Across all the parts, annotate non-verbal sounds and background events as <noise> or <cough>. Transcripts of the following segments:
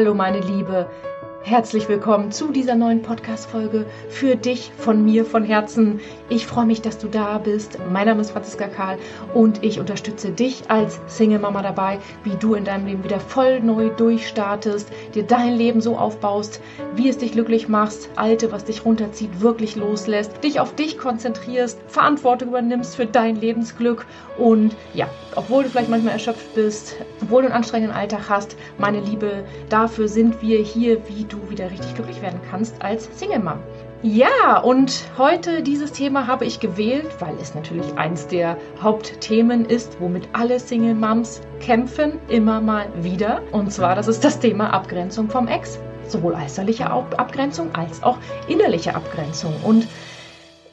Hallo meine Liebe, Herzlich willkommen zu dieser neuen Podcast-Folge für dich, von mir, von Herzen. Ich freue mich, dass du da bist. Mein Name ist Franziska Karl und ich unterstütze dich als Single-Mama dabei, wie du in deinem Leben wieder voll neu durchstartest, dir dein Leben so aufbaust, wie es dich glücklich machst, Alte, was dich runterzieht, wirklich loslässt, dich auf dich konzentrierst, Verantwortung übernimmst für dein Lebensglück und ja, obwohl du vielleicht manchmal erschöpft bist, obwohl du einen anstrengenden Alltag hast, meine Liebe, dafür sind wir hier, wie du wieder richtig glücklich werden kannst als Single-Mom. Ja, und heute dieses Thema habe ich gewählt, weil es natürlich eins der Hauptthemen ist, womit alle Single Moms kämpfen, immer mal wieder. Und zwar, das ist das Thema Abgrenzung vom Ex. Sowohl äußerliche Abgrenzung als auch innerliche Abgrenzung. Und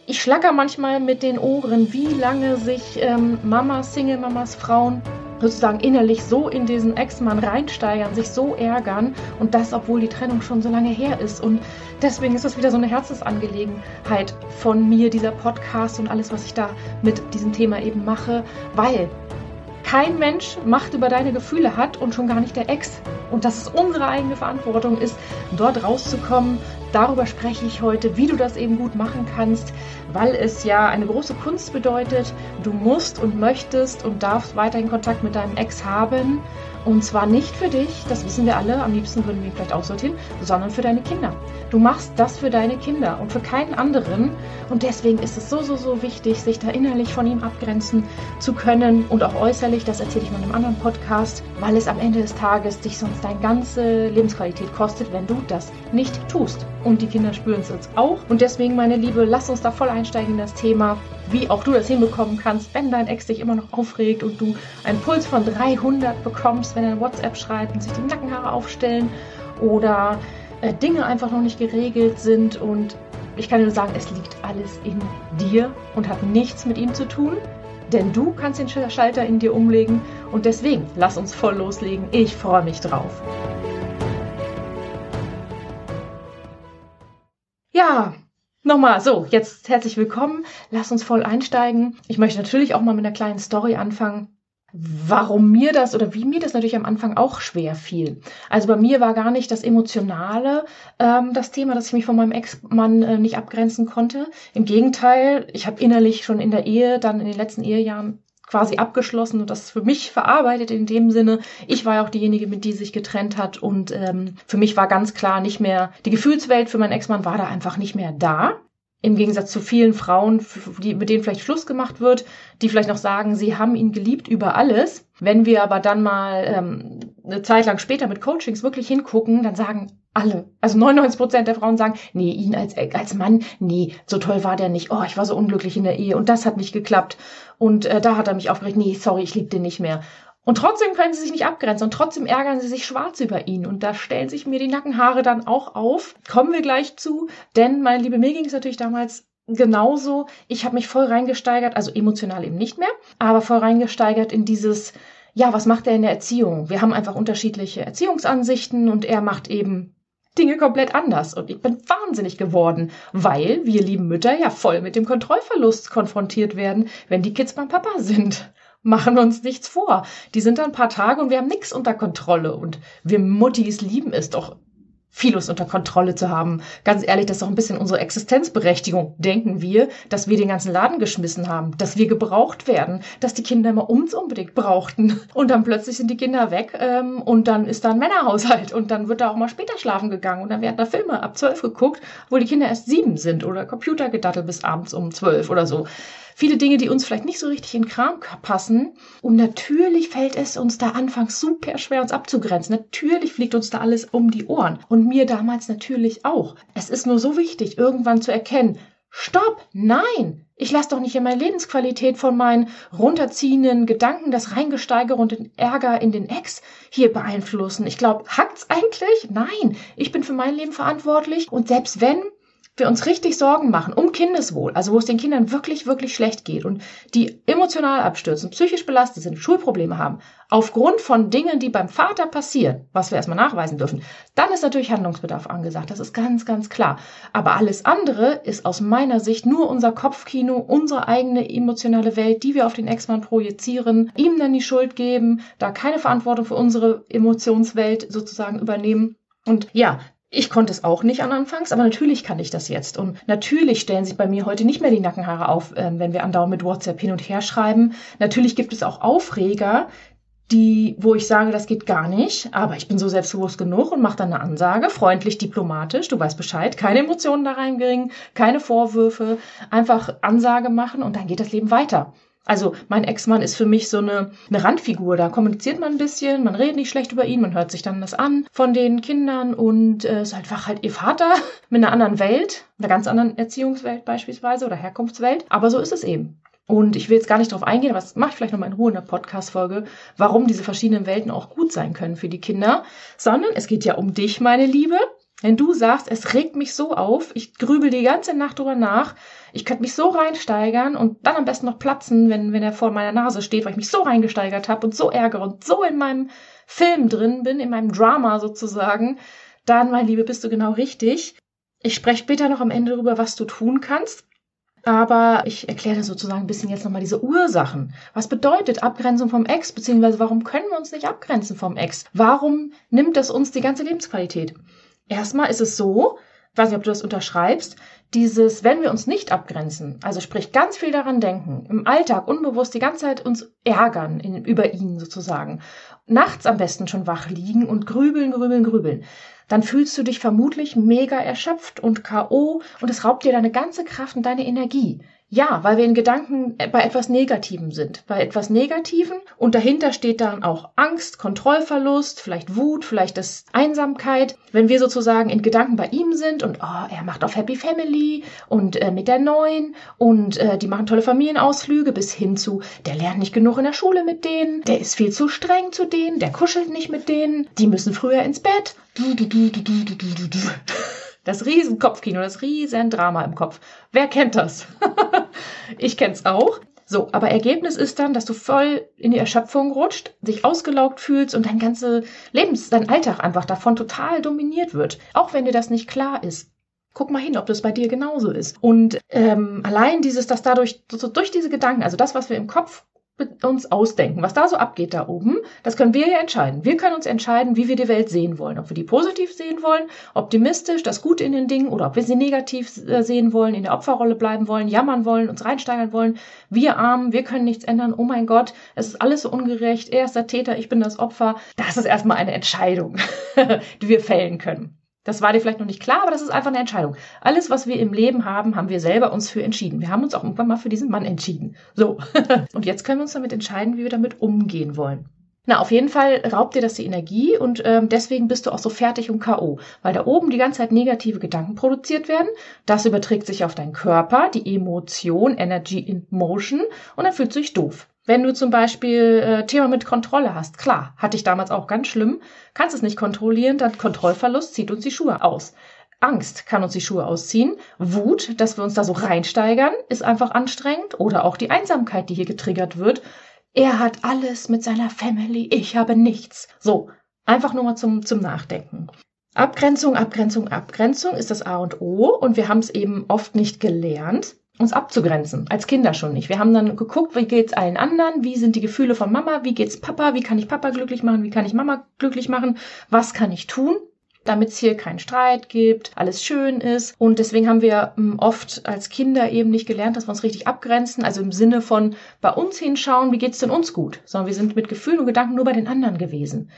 ich schlacker manchmal mit den Ohren, wie lange sich ähm, Mamas, Single-Mamas, Frauen sozusagen innerlich so in diesen Ex-Mann reinsteigern, sich so ärgern und das, obwohl die Trennung schon so lange her ist. Und deswegen ist das wieder so eine Herzensangelegenheit von mir, dieser Podcast und alles, was ich da mit diesem Thema eben mache, weil kein Mensch Macht über deine Gefühle hat und schon gar nicht der Ex. Und dass es unsere eigene Verantwortung ist, dort rauszukommen. Darüber spreche ich heute, wie du das eben gut machen kannst, weil es ja eine große Kunst bedeutet. Du musst und möchtest und darfst weiterhin Kontakt mit deinem Ex haben. Und zwar nicht für dich, das wissen wir alle, am liebsten würden wir ihn vielleicht aussortieren, sondern für deine Kinder. Du machst das für deine Kinder und für keinen anderen. Und deswegen ist es so, so, so wichtig, sich da innerlich von ihm abgrenzen zu können und auch äußerlich. Das erzähle ich mal in einem anderen Podcast, weil es am Ende des Tages dich sonst deine ganze Lebensqualität kostet, wenn du das nicht tust. Und die Kinder spüren es jetzt auch. Und deswegen, meine Liebe, lass uns da voll einsteigen in das Thema, wie auch du das hinbekommen kannst, wenn dein Ex dich immer noch aufregt und du einen Puls von 300 bekommst, wenn er WhatsApp schreibt und sich die Nackenhaare aufstellen oder äh, Dinge einfach noch nicht geregelt sind und ich kann nur sagen, es liegt alles in dir und hat nichts mit ihm zu tun, denn du kannst den Schalter in dir umlegen und deswegen lass uns voll loslegen. Ich freue mich drauf. Ja, Nochmal, so, jetzt herzlich willkommen. Lass uns voll einsteigen. Ich möchte natürlich auch mal mit einer kleinen Story anfangen warum mir das oder wie mir das natürlich am Anfang auch schwer fiel. Also bei mir war gar nicht das Emotionale ähm, das Thema, dass ich mich von meinem Ex-Mann äh, nicht abgrenzen konnte. Im Gegenteil, ich habe innerlich schon in der Ehe, dann in den letzten Ehejahren quasi abgeschlossen und das für mich verarbeitet in dem Sinne. Ich war ja auch diejenige, mit die sich getrennt hat und ähm, für mich war ganz klar nicht mehr, die Gefühlswelt für meinen Ex-Mann war da einfach nicht mehr da im Gegensatz zu vielen Frauen, die, mit denen vielleicht Schluss gemacht wird, die vielleicht noch sagen, sie haben ihn geliebt über alles. Wenn wir aber dann mal ähm, eine Zeit lang später mit Coachings wirklich hingucken, dann sagen alle, also 99 Prozent der Frauen sagen, nee, ihn als, als Mann, nee, so toll war der nicht. Oh, ich war so unglücklich in der Ehe und das hat nicht geklappt. Und äh, da hat er mich aufgeregt, nee, sorry, ich liebe den nicht mehr. Und trotzdem können sie sich nicht abgrenzen und trotzdem ärgern sie sich schwarz über ihn. Und da stellen sich mir die Nackenhaare dann auch auf. Kommen wir gleich zu, denn meine Liebe, mir ging es natürlich damals genauso. Ich habe mich voll reingesteigert, also emotional eben nicht mehr, aber voll reingesteigert in dieses, ja, was macht er in der Erziehung? Wir haben einfach unterschiedliche Erziehungsansichten und er macht eben Dinge komplett anders. Und ich bin wahnsinnig geworden, weil wir lieben Mütter ja voll mit dem Kontrollverlust konfrontiert werden, wenn die Kids beim Papa sind machen uns nichts vor. Die sind da ein paar Tage und wir haben nichts unter Kontrolle. Und wir Muttis lieben es doch, vieles unter Kontrolle zu haben. Ganz ehrlich, das ist doch ein bisschen unsere Existenzberechtigung. Denken wir, dass wir den ganzen Laden geschmissen haben, dass wir gebraucht werden, dass die Kinder immer uns unbedingt brauchten. Und dann plötzlich sind die Kinder weg ähm, und dann ist da ein Männerhaushalt und dann wird da auch mal später schlafen gegangen und dann werden da Filme ab zwölf geguckt, wo die Kinder erst sieben sind oder Computer gedattelt bis abends um zwölf oder so viele Dinge, die uns vielleicht nicht so richtig in Kram passen. Und natürlich fällt es uns da anfangs super schwer, uns abzugrenzen. Natürlich fliegt uns da alles um die Ohren. Und mir damals natürlich auch. Es ist nur so wichtig, irgendwann zu erkennen, Stopp! Nein! Ich lasse doch nicht in meine Lebensqualität von meinen runterziehenden Gedanken, das Reingesteigere und den Ärger in den Ex hier beeinflussen. Ich glaube, hackt's eigentlich? Nein! Ich bin für mein Leben verantwortlich und selbst wenn wir uns richtig Sorgen machen um Kindeswohl, also wo es den Kindern wirklich, wirklich schlecht geht und die emotional abstürzen, psychisch belastet sind, Schulprobleme haben, aufgrund von Dingen, die beim Vater passieren, was wir erstmal nachweisen dürfen, dann ist natürlich Handlungsbedarf angesagt. Das ist ganz, ganz klar. Aber alles andere ist aus meiner Sicht nur unser Kopfkino, unsere eigene emotionale Welt, die wir auf den Ex-Mann projizieren, ihm dann die Schuld geben, da keine Verantwortung für unsere Emotionswelt sozusagen übernehmen. Und ja, ich konnte es auch nicht an Anfangs, aber natürlich kann ich das jetzt. Und natürlich stellen sich bei mir heute nicht mehr die Nackenhaare auf, ähm, wenn wir andauernd mit WhatsApp hin und her schreiben. Natürlich gibt es auch Aufreger, die, wo ich sage, das geht gar nicht, aber ich bin so selbstbewusst genug und mache dann eine Ansage, freundlich, diplomatisch, du weißt Bescheid, keine Emotionen da reinbringen, keine Vorwürfe, einfach Ansage machen und dann geht das Leben weiter. Also mein Ex-Mann ist für mich so eine, eine Randfigur. Da kommuniziert man ein bisschen, man redet nicht schlecht über ihn, man hört sich dann das an von den Kindern und äh, ist einfach halt ihr Vater <laughs> mit einer anderen Welt, einer ganz anderen Erziehungswelt beispielsweise oder Herkunftswelt. Aber so ist es eben. Und ich will jetzt gar nicht darauf eingehen, aber das mache ich vielleicht nochmal in Ruhe in der Podcast-Folge, warum diese verschiedenen Welten auch gut sein können für die Kinder, sondern es geht ja um dich, meine Liebe. Wenn du sagst, es regt mich so auf, ich grübel die ganze Nacht drüber nach, ich könnte mich so reinsteigern und dann am besten noch platzen, wenn, wenn er vor meiner Nase steht, weil ich mich so reingesteigert habe und so ärgere und so in meinem Film drin bin, in meinem Drama sozusagen, dann, mein Liebe, bist du genau richtig. Ich spreche später noch am Ende darüber, was du tun kannst. Aber ich erkläre sozusagen ein bisschen jetzt nochmal diese Ursachen. Was bedeutet Abgrenzung vom Ex, beziehungsweise warum können wir uns nicht abgrenzen vom Ex? Warum nimmt das uns die ganze Lebensqualität? Erstmal ist es so, ich weiß nicht, ob du das unterschreibst, dieses, wenn wir uns nicht abgrenzen, also sprich ganz viel daran denken, im Alltag unbewusst die ganze Zeit uns ärgern in, über ihn sozusagen, nachts am besten schon wach liegen und grübeln, grübeln, grübeln, dann fühlst du dich vermutlich mega erschöpft und KO und es raubt dir deine ganze Kraft und deine Energie. Ja, weil wir in Gedanken bei etwas Negativem sind. Bei etwas Negativen und dahinter steht dann auch Angst, Kontrollverlust, vielleicht Wut, vielleicht das Einsamkeit. Wenn wir sozusagen in Gedanken bei ihm sind und oh, er macht auf Happy Family und äh, mit der Neuen und äh, die machen tolle Familienausflüge bis hin zu, der lernt nicht genug in der Schule mit denen, der ist viel zu streng zu denen, der kuschelt nicht mit denen, die müssen früher ins Bett. Du, du, du, Das Riesenkopfkino, das Riesendrama im Kopf. Wer kennt das? <laughs> ich kenn's auch. So, aber Ergebnis ist dann, dass du voll in die Erschöpfung rutscht, dich ausgelaugt fühlst und dein ganze Lebens, dein Alltag einfach davon total dominiert wird. Auch wenn dir das nicht klar ist. Guck mal hin, ob das bei dir genauso ist. Und ähm, allein dieses, dass dadurch, so, durch diese Gedanken, also das, was wir im Kopf uns ausdenken. Was da so abgeht da oben, das können wir ja entscheiden. Wir können uns entscheiden, wie wir die Welt sehen wollen. Ob wir die positiv sehen wollen, optimistisch, das Gute in den Dingen, oder ob wir sie negativ äh, sehen wollen, in der Opferrolle bleiben wollen, jammern wollen, uns reinsteigern wollen. Wir Armen, wir können nichts ändern. Oh mein Gott, es ist alles so ungerecht. Er ist der Täter, ich bin das Opfer. Das ist erstmal eine Entscheidung, <laughs> die wir fällen können. Das war dir vielleicht noch nicht klar, aber das ist einfach eine Entscheidung. Alles, was wir im Leben haben, haben wir selber uns für entschieden. Wir haben uns auch irgendwann mal für diesen Mann entschieden. So. <laughs> und jetzt können wir uns damit entscheiden, wie wir damit umgehen wollen. Na, auf jeden Fall raubt dir das die Energie und ähm, deswegen bist du auch so fertig und K.O., weil da oben die ganze Zeit negative Gedanken produziert werden. Das überträgt sich auf deinen Körper, die Emotion, Energy in Motion und dann fühlt sich doof. Wenn du zum Beispiel äh, Thema mit Kontrolle hast, klar, hatte ich damals auch ganz schlimm, kannst es nicht kontrollieren, dann Kontrollverlust zieht uns die Schuhe aus. Angst kann uns die Schuhe ausziehen. Wut, dass wir uns da so reinsteigern, ist einfach anstrengend. Oder auch die Einsamkeit, die hier getriggert wird. Er hat alles mit seiner Family, ich habe nichts. So, einfach nur mal zum, zum Nachdenken. Abgrenzung, Abgrenzung, Abgrenzung ist das A und O und wir haben es eben oft nicht gelernt uns abzugrenzen, als Kinder schon nicht. Wir haben dann geguckt, wie geht's allen anderen, wie sind die Gefühle von Mama, wie geht's Papa, wie kann ich Papa glücklich machen, wie kann ich Mama glücklich machen, was kann ich tun, damit es hier keinen Streit gibt, alles schön ist. Und deswegen haben wir hm, oft als Kinder eben nicht gelernt, dass wir uns richtig abgrenzen, also im Sinne von bei uns hinschauen, wie geht's denn uns gut, sondern wir sind mit Gefühlen und Gedanken nur bei den anderen gewesen.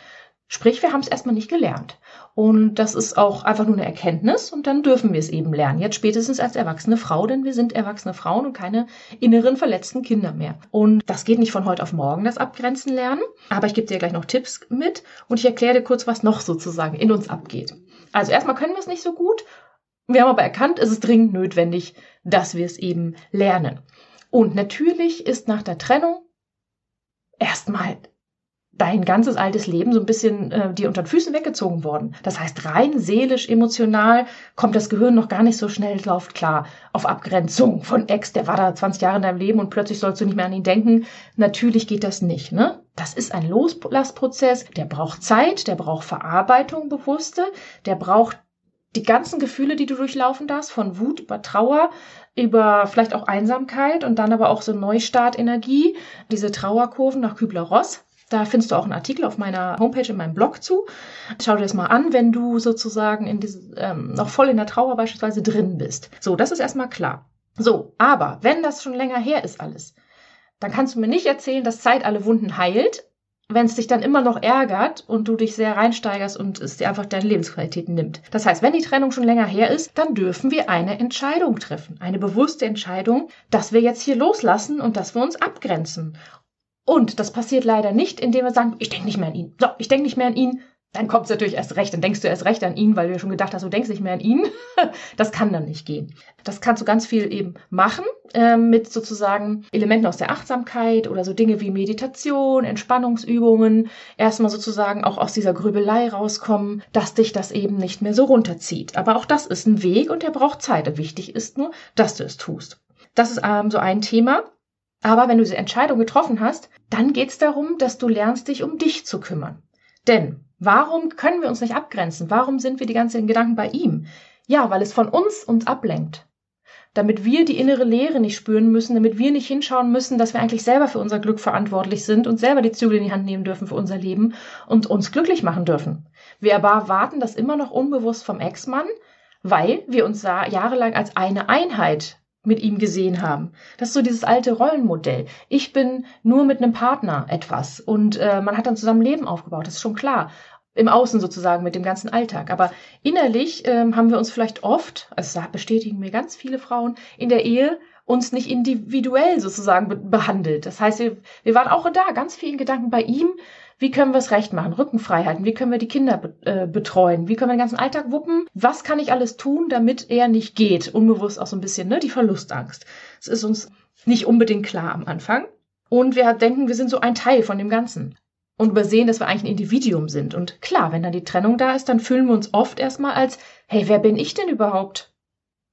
Sprich, wir haben es erstmal nicht gelernt. Und das ist auch einfach nur eine Erkenntnis und dann dürfen wir es eben lernen. Jetzt spätestens als erwachsene Frau, denn wir sind erwachsene Frauen und keine inneren verletzten Kinder mehr. Und das geht nicht von heute auf morgen, das Abgrenzen lernen. Aber ich gebe dir gleich noch Tipps mit und ich erkläre dir kurz, was noch sozusagen in uns abgeht. Also erstmal können wir es nicht so gut. Wir haben aber erkannt, es ist dringend notwendig, dass wir es eben lernen. Und natürlich ist nach der Trennung erstmal dein ganzes altes Leben so ein bisschen äh, dir unter den Füßen weggezogen worden. Das heißt, rein seelisch, emotional kommt das Gehirn noch gar nicht so schnell drauf klar auf Abgrenzung von Ex, der war da 20 Jahre in deinem Leben und plötzlich sollst du nicht mehr an ihn denken. Natürlich geht das nicht, ne? Das ist ein Loslassprozess, der braucht Zeit, der braucht Verarbeitung bewusste, der braucht die ganzen Gefühle, die du durchlaufen darfst, von Wut über Trauer, über vielleicht auch Einsamkeit und dann aber auch so Neustartenergie, diese Trauerkurven nach Kübler-Ross. Da findest du auch einen Artikel auf meiner Homepage in meinem Blog zu. Schau dir das mal an, wenn du sozusagen in diese, ähm, noch voll in der Trauer beispielsweise drin bist. So, das ist erstmal klar. So, aber wenn das schon länger her ist alles, dann kannst du mir nicht erzählen, dass Zeit alle Wunden heilt, wenn es dich dann immer noch ärgert und du dich sehr reinsteigerst und es dir einfach deine Lebensqualität nimmt. Das heißt, wenn die Trennung schon länger her ist, dann dürfen wir eine Entscheidung treffen. Eine bewusste Entscheidung, dass wir jetzt hier loslassen und dass wir uns abgrenzen. Und das passiert leider nicht, indem wir sagen, ich denke nicht mehr an ihn. So, ich denke nicht mehr an ihn. Dann kommt es natürlich erst recht. Dann denkst du erst recht an ihn, weil du ja schon gedacht hast, du denkst nicht mehr an ihn. <laughs> Das kann dann nicht gehen. Das kannst du ganz viel eben machen äh, mit sozusagen Elementen aus der Achtsamkeit oder so Dinge wie Meditation, Entspannungsübungen. Erstmal sozusagen auch aus dieser Grübelei rauskommen, dass dich das eben nicht mehr so runterzieht. Aber auch das ist ein Weg und der braucht Zeit. Wichtig ist nur, dass du es tust. Das ist ähm, so ein Thema. Aber wenn du diese Entscheidung getroffen hast, dann geht es darum, dass du lernst, dich um dich zu kümmern. Denn warum können wir uns nicht abgrenzen? Warum sind wir die ganzen Gedanken bei ihm? Ja, weil es von uns uns ablenkt. Damit wir die innere Leere nicht spüren müssen, damit wir nicht hinschauen müssen, dass wir eigentlich selber für unser Glück verantwortlich sind und selber die Zügel in die Hand nehmen dürfen für unser Leben und uns glücklich machen dürfen. Wir aber warten das immer noch unbewusst vom Ex-Mann, weil wir uns jahrelang als eine Einheit mit ihm gesehen haben. Das ist so dieses alte Rollenmodell. Ich bin nur mit einem Partner etwas und äh, man hat dann zusammen Leben aufgebaut, das ist schon klar. Im Außen sozusagen mit dem ganzen Alltag. Aber innerlich ähm, haben wir uns vielleicht oft, also bestätigen mir ganz viele Frauen, in der Ehe uns nicht individuell sozusagen be behandelt. Das heißt, wir, wir waren auch da, ganz vielen Gedanken bei ihm, wie können wir es recht machen? Rückenfrei halten? Wie können wir die Kinder be äh, betreuen? Wie können wir den ganzen Alltag wuppen? Was kann ich alles tun, damit er nicht geht? Unbewusst auch so ein bisschen, ne? Die Verlustangst. Es ist uns nicht unbedingt klar am Anfang. Und wir denken, wir sind so ein Teil von dem Ganzen. Und übersehen, dass wir eigentlich ein Individuum sind. Und klar, wenn dann die Trennung da ist, dann fühlen wir uns oft erstmal als, hey, wer bin ich denn überhaupt?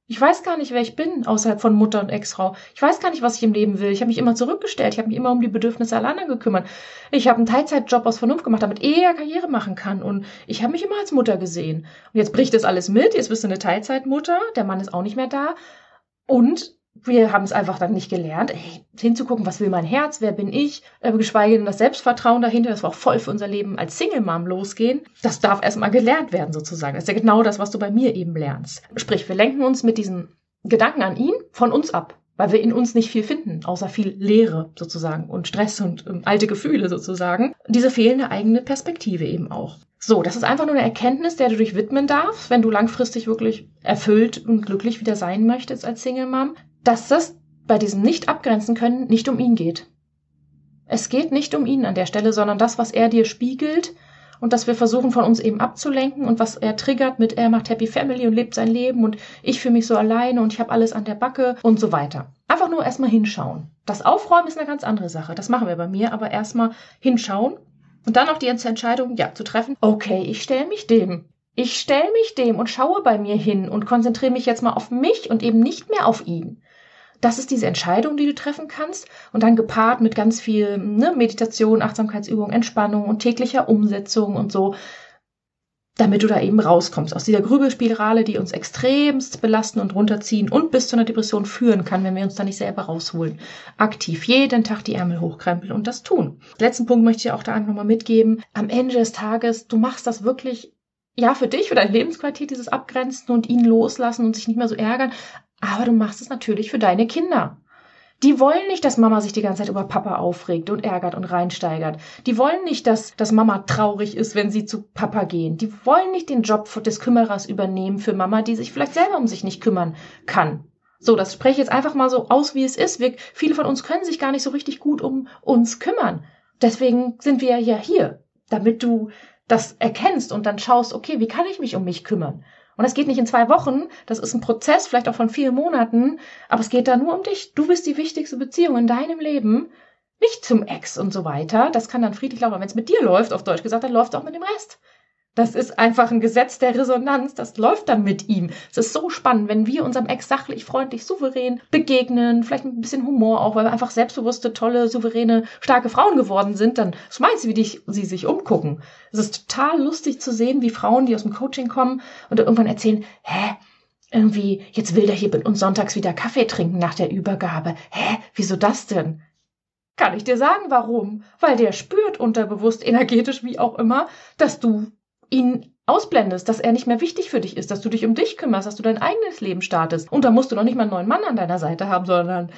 Ich weiß gar nicht, wer ich bin, außerhalb von Mutter und Ex-Frau. Ich weiß gar nicht, was ich im Leben will. Ich habe mich immer zurückgestellt. Ich habe mich immer um die Bedürfnisse aller anderen gekümmert. Ich habe einen Teilzeitjob aus Vernunft gemacht, damit er Karriere machen kann. Und ich habe mich immer als Mutter gesehen. Und jetzt bricht das alles mit. Jetzt bist du eine Teilzeitmutter. Der Mann ist auch nicht mehr da. Und wir haben es einfach dann nicht gelernt, ey, hinzugucken, was will mein Herz, wer bin ich, äh, geschweige denn das Selbstvertrauen dahinter, das wir auch voll für unser Leben als Single-Mom losgehen. Das darf erstmal gelernt werden sozusagen. Das ist ja genau das, was du bei mir eben lernst. Sprich, wir lenken uns mit diesen Gedanken an ihn von uns ab, weil wir in uns nicht viel finden, außer viel Leere sozusagen und Stress und ähm, alte Gefühle sozusagen. Diese fehlende eigene Perspektive eben auch. So, das ist einfach nur eine Erkenntnis, der du dich widmen darfst, wenn du langfristig wirklich erfüllt und glücklich wieder sein möchtest als Single Mom dass es bei diesem Nicht-Abgrenzen können nicht um ihn geht. Es geht nicht um ihn an der Stelle, sondern das, was er dir spiegelt und dass wir versuchen, von uns eben abzulenken und was er triggert mit, er macht Happy Family und lebt sein Leben und ich fühle mich so alleine und ich habe alles an der Backe und so weiter. Einfach nur erstmal hinschauen. Das Aufräumen ist eine ganz andere Sache. Das machen wir bei mir, aber erstmal hinschauen und dann auch die Entscheidung, ja, zu treffen, okay, ich stelle mich dem. Ich stelle mich dem und schaue bei mir hin und konzentriere mich jetzt mal auf mich und eben nicht mehr auf ihn das ist diese Entscheidung, die du treffen kannst und dann gepaart mit ganz viel ne, Meditation, Achtsamkeitsübung, Entspannung und täglicher Umsetzung und so, damit du da eben rauskommst aus dieser Grübelspirale, die uns extremst belasten und runterziehen und bis zu einer Depression führen kann, wenn wir uns da nicht selber rausholen. Aktiv jeden Tag die Ärmel hochkrempeln und das tun. Letzten Punkt möchte ich auch da einfach nochmal mitgeben. Am Ende des Tages, du machst das wirklich ja, für dich, für deine Lebensqualität, dieses Abgrenzen und ihn loslassen und sich nicht mehr so ärgern. Aber du machst es natürlich für deine Kinder. Die wollen nicht, dass Mama sich die ganze Zeit über Papa aufregt und ärgert und reinsteigert. Die wollen nicht, dass, dass Mama traurig ist, wenn sie zu Papa gehen. Die wollen nicht den Job des Kümmerers übernehmen für Mama, die sich vielleicht selber um sich nicht kümmern kann. So, das spreche ich jetzt einfach mal so aus, wie es ist. Wir, viele von uns können sich gar nicht so richtig gut um uns kümmern. Deswegen sind wir ja hier, damit du das erkennst und dann schaust, okay, wie kann ich mich um mich kümmern? Und es geht nicht in zwei Wochen, das ist ein Prozess, vielleicht auch von vielen Monaten, aber es geht da nur um dich. Du bist die wichtigste Beziehung in deinem Leben. Nicht zum Ex und so weiter. Das kann dann friedlich laufen. Wenn es mit dir läuft, auf Deutsch gesagt, dann läuft es auch mit dem Rest. Das ist einfach ein Gesetz der Resonanz. Das läuft dann mit ihm. Es ist so spannend, wenn wir unserem Ex sachlich, freundlich, souverän begegnen, vielleicht mit ein bisschen Humor auch, weil wir einfach selbstbewusste, tolle, souveräne, starke Frauen geworden sind, dann schmeißt sie, wie die, sie sich umgucken. Es ist total lustig zu sehen, wie Frauen, die aus dem Coaching kommen und irgendwann erzählen, hä, irgendwie, jetzt will der hier mit uns sonntags wieder Kaffee trinken nach der Übergabe. Hä, wieso das denn? Kann ich dir sagen, warum? Weil der spürt unterbewusst, energetisch, wie auch immer, dass du ihn ausblendest, dass er nicht mehr wichtig für dich ist, dass du dich um dich kümmerst, dass du dein eigenes Leben startest. Und da musst du noch nicht mal einen neuen Mann an deiner Seite haben, sondern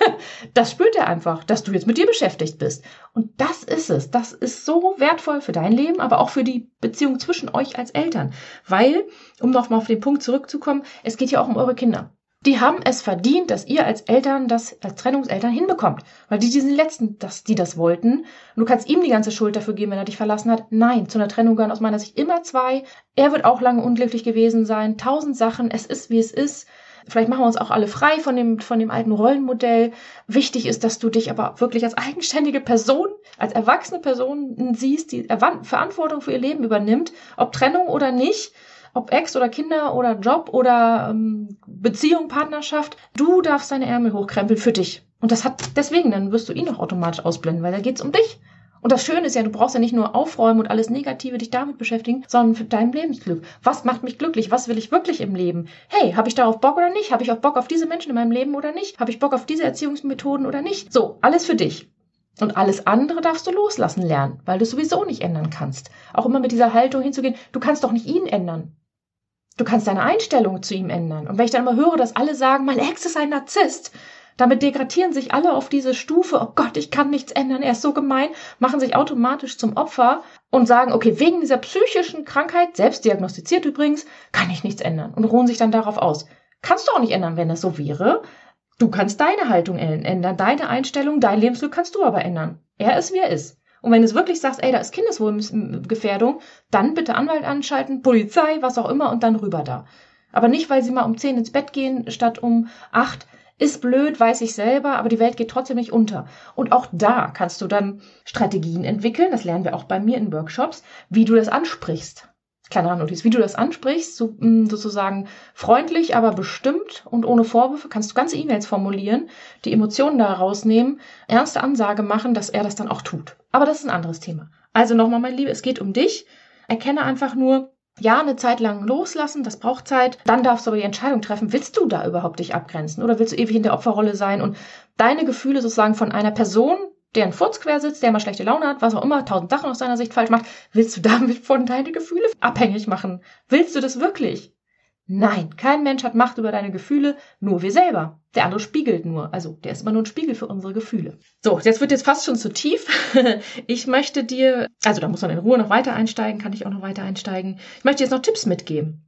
<laughs> das spürt er einfach, dass du jetzt mit dir beschäftigt bist. Und das ist es. Das ist so wertvoll für dein Leben, aber auch für die Beziehung zwischen euch als Eltern. Weil, um nochmal auf den Punkt zurückzukommen, es geht ja auch um eure Kinder die haben es verdient, dass ihr als Eltern das als Trennungseltern hinbekommt. Weil die, die sind die Letzten, dass die das wollten. Und du kannst ihm die ganze Schuld dafür geben, wenn er dich verlassen hat. Nein, zu einer Trennung gehören aus meiner Sicht immer zwei. Er wird auch lange unglücklich gewesen sein. Tausend Sachen. Es ist, wie es ist. Vielleicht machen wir uns auch alle frei von dem, von dem alten Rollenmodell. Wichtig ist, dass du dich aber wirklich als eigenständige Person, als erwachsene Person siehst, die Verantwortung für ihr Leben übernimmt, ob Trennung oder nicht ob Ex oder Kinder oder Job oder ähm, Beziehung, Partnerschaft, du darfst deine Ärmel hochkrempeln für dich. Und das hat deswegen, dann wirst du ihn auch automatisch ausblenden, weil da geht's um dich. Und das Schöne ist ja, du brauchst ja nicht nur aufräumen und alles Negative dich damit beschäftigen, sondern für dein Lebensglück. Was macht mich glücklich? Was will ich wirklich im Leben? Hey, habe ich darauf Bock oder nicht? Habe ich auch Bock auf diese Menschen in meinem Leben oder nicht? Habe ich Bock auf diese Erziehungsmethoden oder nicht? So, alles für dich. Und alles andere darfst du loslassen lernen, weil du es sowieso nicht ändern kannst. Auch immer mit dieser Haltung hinzugehen, du kannst doch nicht ihn ändern. Du kannst deine Einstellung zu ihm ändern. Und wenn ich dann immer höre, dass alle sagen, mein Ex ist ein Narzisst, damit degradieren sich alle auf diese Stufe, oh Gott, ich kann nichts ändern, er ist so gemein, machen sich automatisch zum Opfer und sagen, okay, wegen dieser psychischen Krankheit, selbst diagnostiziert übrigens, kann ich nichts ändern und ruhen sich dann darauf aus. Kannst du auch nicht ändern, wenn das so wäre. Du kannst deine Haltung ändern, deine Einstellung, dein Lebensglück kannst du aber ändern. Er ist, wie er ist. Und wenn du wirklich sagst, ey, da ist Kindeswohlgefährdung, dann bitte Anwalt anschalten, Polizei, was auch immer und dann rüber da. Aber nicht, weil sie mal um zehn ins Bett gehen statt um acht. Ist blöd, weiß ich selber, aber die Welt geht trotzdem nicht unter. Und auch da kannst du dann Strategien entwickeln, das lernen wir auch bei mir in Workshops, wie du das ansprichst kleiner Notiz, wie du das ansprichst, so, mm, sozusagen freundlich, aber bestimmt und ohne Vorwürfe, kannst du ganze E-Mails formulieren, die Emotionen da rausnehmen, ernste Ansage machen, dass er das dann auch tut. Aber das ist ein anderes Thema. Also nochmal, mein Liebe, es geht um dich. Erkenne einfach nur, ja, eine Zeit lang loslassen, das braucht Zeit. Dann darfst du aber die Entscheidung treffen, willst du da überhaupt dich abgrenzen oder willst du ewig in der Opferrolle sein und deine Gefühle sozusagen von einer Person, der einen Furz quer sitzt, der mal schlechte Laune hat, was auch immer, tausend Sachen aus deiner Sicht falsch macht, willst du damit von deine Gefühle abhängig machen? Willst du das wirklich? Nein, kein Mensch hat Macht über deine Gefühle, nur wir selber. Der andere spiegelt nur. Also, der ist immer nur ein Spiegel für unsere Gefühle. So, jetzt wird jetzt fast schon zu tief. <laughs> Ich möchte dir, also da muss man in Ruhe noch weiter einsteigen, kann ich auch noch weiter einsteigen. Ich möchte jetzt noch Tipps mitgeben.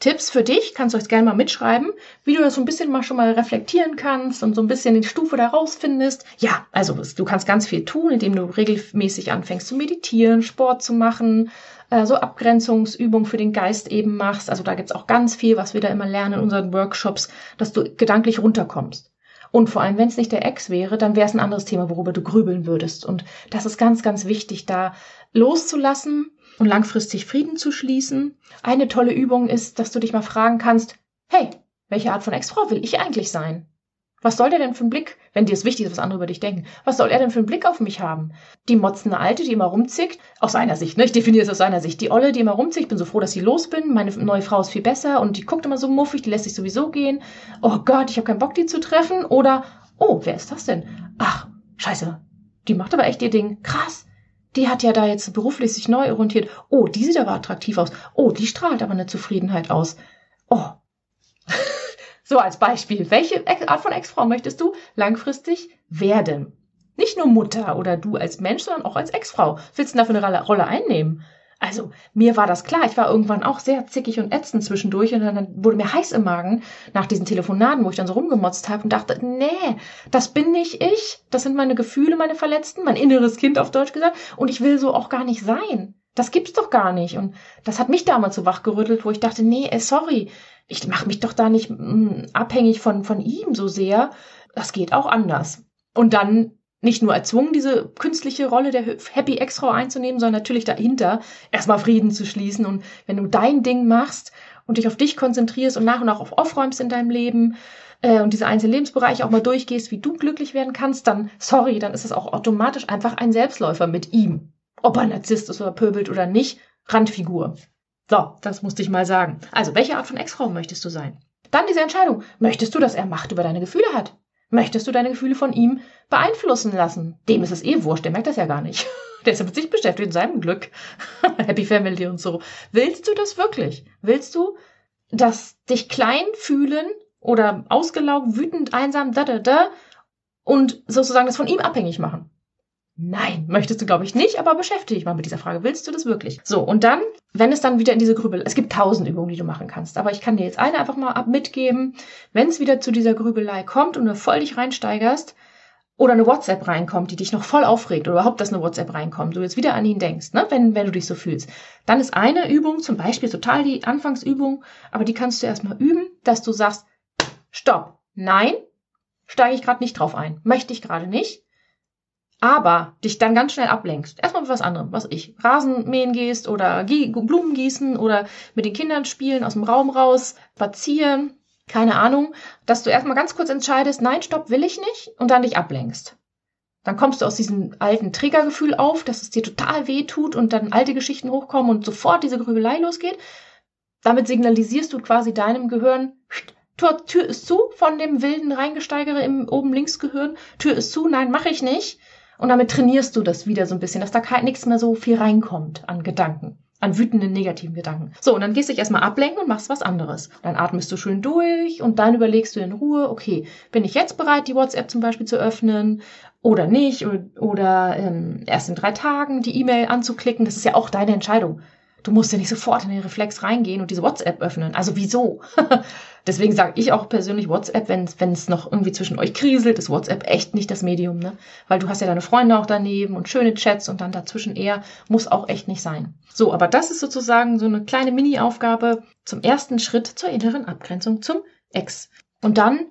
Tipps für dich, kannst du euch gerne mal mitschreiben, wie du das so ein bisschen mal schon mal reflektieren kannst und so ein bisschen die Stufe da rausfindest. Ja, also du kannst ganz viel tun, indem du regelmäßig anfängst zu meditieren, Sport zu machen, äh, so Abgrenzungsübungen für den Geist eben machst. Also da gibt's auch ganz viel, was wir da immer lernen in unseren Workshops, dass du gedanklich runterkommst. Und vor allem, wenn es nicht der Ex wäre, dann wäre es ein anderes Thema, worüber du grübeln würdest. Und das ist ganz, ganz wichtig, da loszulassen und langfristig Frieden zu schließen. Eine tolle Übung ist, dass du dich mal fragen kannst, hey, welche Art von Ex-Frau will ich eigentlich sein? Was soll der denn für einen Blick, wenn dir es wichtig ist, was andere über dich denken, was soll er denn für einen Blick auf mich haben? Die motzende Alte, die immer rumzickt, aus seiner Sicht, ne? Ich definiere es aus seiner Sicht. Die Olle, die immer rumzickt, bin so froh, dass sie los bin, meine neue Frau ist viel besser und die guckt immer so muffig, die lässt sich sowieso gehen. Oh Gott, ich habe keinen Bock, die zu treffen. Oder, oh, wer ist das denn? Ach, scheiße, die macht aber echt ihr Ding. Krass, die hat ja da jetzt beruflich sich neu orientiert. Oh, die sieht aber attraktiv aus. Oh, die strahlt aber eine Zufriedenheit aus. Oh. <laughs> so als Beispiel. Welche Art von Ex-Frau möchtest du langfristig werden? Nicht nur Mutter oder du als Mensch, sondern auch als Ex-Frau. Willst du dafür eine Rolle einnehmen? Also, mir war das klar. Ich war irgendwann auch sehr zickig und ätzend zwischendurch und dann wurde mir heiß im Magen nach diesen Telefonaten, wo ich dann so rumgemotzt habe und dachte, nee, das bin nicht ich. Das sind meine Gefühle, meine Verletzten, mein inneres Kind auf Deutsch gesagt und ich will so auch gar nicht sein. Das gibt's doch gar nicht. Und das hat mich damals so wachgerüttelt, wo ich dachte, nee, ey, sorry, ich mache mich doch da nicht mh, mm, abhängig von, von ihm so sehr. Das geht auch anders. Und dann nicht nur erzwungen, diese künstliche Rolle der Happy Ex-Frau einzunehmen, sondern natürlich dahinter erstmal Frieden zu schließen. Und wenn du dein Ding machst und dich auf dich konzentrierst und nach und nach auf aufräumst in deinem Leben äh, und diese einzelnen Lebensbereiche auch mal durchgehst, wie du glücklich werden kannst, dann, sorry, dann ist es auch automatisch einfach ein Selbstläufer mit ihm. Ob er Narzisst ist oder pöbelt oder nicht, Randfigur. So, das musste ich mal sagen. Also, welche Art von Ex-Frau möchtest du sein? Dann diese Entscheidung. Möchtest du, dass er Macht über deine Gefühle hat? Möchtest du deine Gefühle von ihm beeinflussen lassen? Dem ist es eh wurscht, der merkt das ja gar nicht. <laughs> Der ist ja mit sich beschäftigt, in seinem Glück. <laughs> Happy Family und so. Willst du das wirklich? Willst du, dass dich klein fühlen oder ausgelaugt, wütend, einsam, da, da, da und sozusagen das von ihm abhängig machen? Nein, möchtest du, glaube ich, nicht, aber beschäftige dich mal mit dieser Frage. Willst du das wirklich? So, und dann, wenn es dann wieder in diese Grübel, es gibt tausend Übungen, die du machen kannst, aber ich kann dir jetzt eine einfach mal ab mitgeben. Wenn es wieder zu dieser Grübelei kommt und du voll dich reinsteigerst oder eine WhatsApp reinkommt, die dich noch voll aufregt oder überhaupt, dass eine WhatsApp reinkommt, du jetzt wieder an ihn denkst, ne, wenn, wenn du dich so fühlst, dann ist eine Übung, zum Beispiel total die Anfangsübung, aber die kannst du erstmal üben, dass du sagst, stopp, nein, steige ich gerade nicht drauf ein, möchte ich gerade nicht aber dich dann ganz schnell ablenkst. Erstmal mit was anderem, was ich. Rasen mähen gehst oder Blumen gießen oder mit den Kindern spielen, aus dem Raum raus, spazieren, keine Ahnung, dass du erstmal ganz kurz entscheidest, nein, stopp, will ich nicht und dann dich ablenkst. Dann kommst du aus diesem alten Triggergefühl auf, dass es dir total weh tut und dann alte Geschichten hochkommen und sofort diese Grübelei losgeht. Damit signalisierst du quasi deinem Gehirn, Tür, Tür ist zu von dem wilden Reingesteigere im oben links Gehirn. Tür ist zu, nein, mache ich nicht. Und damit trainierst du das wieder so ein bisschen, dass da kein, nichts mehr so viel reinkommt an Gedanken an wütenden, negativen Gedanken. So, und dann gehst du dich erstmal ablenken und machst was anderes. Dann atmest du schön durch und dann überlegst du in Ruhe, okay, bin ich jetzt bereit, die WhatsApp zum Beispiel zu öffnen oder nicht? Oder, oder ähm, erst in drei Tagen die E-Mail anzuklicken. Das ist ja auch deine Entscheidung. Du musst ja nicht sofort in den Reflex reingehen und diese WhatsApp öffnen. Also wieso? <laughs> Deswegen sage ich auch persönlich WhatsApp, wenn es noch irgendwie zwischen euch kriselt, ist WhatsApp echt nicht das Medium, ne? Weil du hast ja deine Freunde auch daneben und schöne Chats und dann dazwischen eher, muss auch echt nicht sein. So, aber das ist sozusagen so eine kleine Mini-Aufgabe zum ersten Schritt zur inneren Abgrenzung zum Ex. Und dann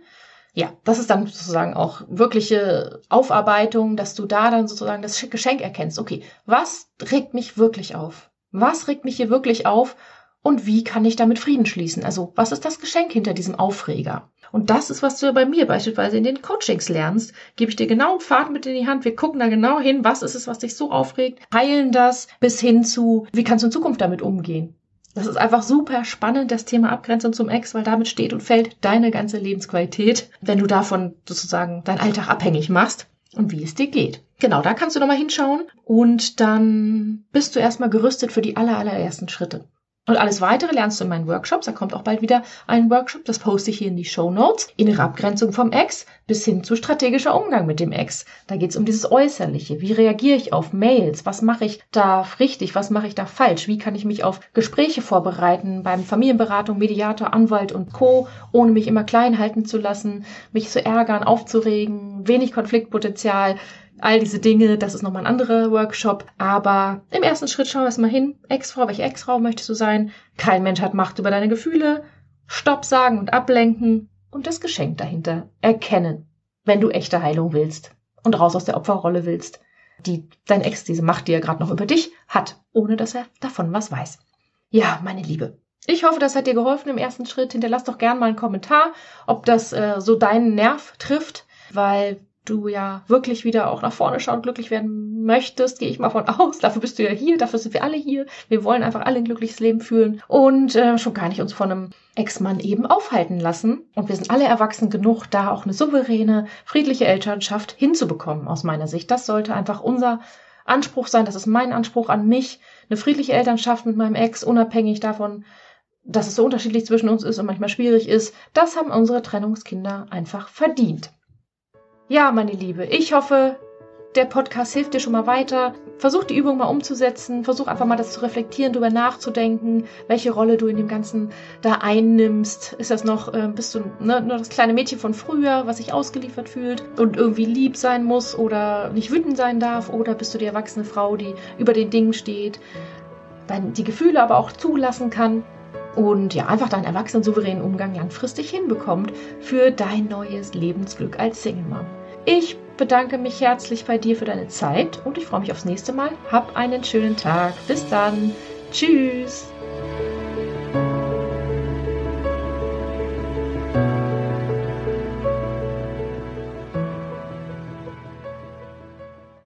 ja, das ist dann sozusagen auch wirkliche Aufarbeitung, dass du da dann sozusagen das Geschenk erkennst. Okay, was regt mich wirklich auf? Was regt mich hier wirklich auf? Und wie kann ich damit Frieden schließen? Also was ist das Geschenk hinter diesem Aufreger? Und das ist, was du bei mir beispielsweise in den Coachings lernst. Gebe ich dir genau einen Pfad mit in die Hand. Wir gucken da genau hin, was ist es, was dich so aufregt, heilen das bis hin zu, wie kannst du in Zukunft damit umgehen? Das ist einfach super spannend, das Thema Abgrenzung zum Ex, weil damit steht und fällt deine ganze Lebensqualität, wenn du davon sozusagen deinen Alltag abhängig machst und wie es dir geht. Genau, da kannst du nochmal hinschauen und dann bist du erstmal gerüstet für die aller, allerersten Schritte. Und alles weitere lernst du in meinen Workshops. Da kommt auch bald wieder ein Workshop, das poste ich hier in die Show Notes. Innere Abgrenzung vom Ex bis hin zu strategischer Umgang mit dem Ex. Da geht es um dieses Äußerliche. Wie reagiere ich auf Mails? Was mache ich da richtig? Was mache ich da falsch? Wie kann ich mich auf Gespräche vorbereiten beim Familienberatung, Mediator, Anwalt und Co., ohne mich immer klein halten zu lassen, mich zu ärgern, aufzuregen, wenig Konfliktpotenzial all diese Dinge, das ist nochmal ein anderer Workshop. Aber im ersten Schritt schau erstmal hin. Ex-Frau, welche Ex-Frau möchtest du sein? Kein Mensch hat Macht über deine Gefühle. Stopp sagen und ablenken und das Geschenk dahinter erkennen, wenn du echte Heilung willst und raus aus der Opferrolle willst, die dein Ex, diese Macht, die er gerade noch über dich hat, ohne dass er davon was weiß. Ja, meine Liebe. Ich hoffe, das hat dir geholfen im ersten Schritt. Hinterlass doch gern mal einen Kommentar, ob das äh, so deinen Nerv trifft, weil du ja wirklich wieder auch nach vorne schauen, glücklich werden möchtest, gehe ich mal von <laughs> aus. Dafür bist du ja hier, dafür sind wir alle hier. Wir wollen einfach alle ein glückliches Leben führen und äh, schon gar nicht uns von einem Ex-Mann eben aufhalten lassen. Und wir sind alle erwachsen genug, da auch eine souveräne, friedliche Elternschaft hinzubekommen, aus meiner Sicht. Das sollte einfach unser Anspruch sein. Das ist mein Anspruch an mich. Eine friedliche Elternschaft mit meinem Ex, unabhängig davon, dass es so unterschiedlich zwischen uns ist und manchmal schwierig ist. Das haben unsere Trennungskinder einfach verdient. Ja, meine Liebe, ich hoffe, der Podcast hilft dir schon mal weiter. Versuch die Übung mal umzusetzen. Versuch einfach mal das zu reflektieren, darüber nachzudenken, welche Rolle du in dem Ganzen da einnimmst. Ist das noch, äh, bist du ne, nur das kleine Mädchen von früher, was sich ausgeliefert fühlt und irgendwie lieb sein muss oder nicht wütend sein darf? Oder bist du die erwachsene Frau, die über den Dingen steht, die Gefühle aber auch zulassen kann? und ja, einfach deinen erwachsenen, souveränen Umgang langfristig hinbekommt für dein neues Lebensglück als Single Mom. Ich bedanke mich herzlich bei dir für deine Zeit und ich freue mich aufs nächste Mal. Hab einen schönen Tag. Bis dann. Tschüss.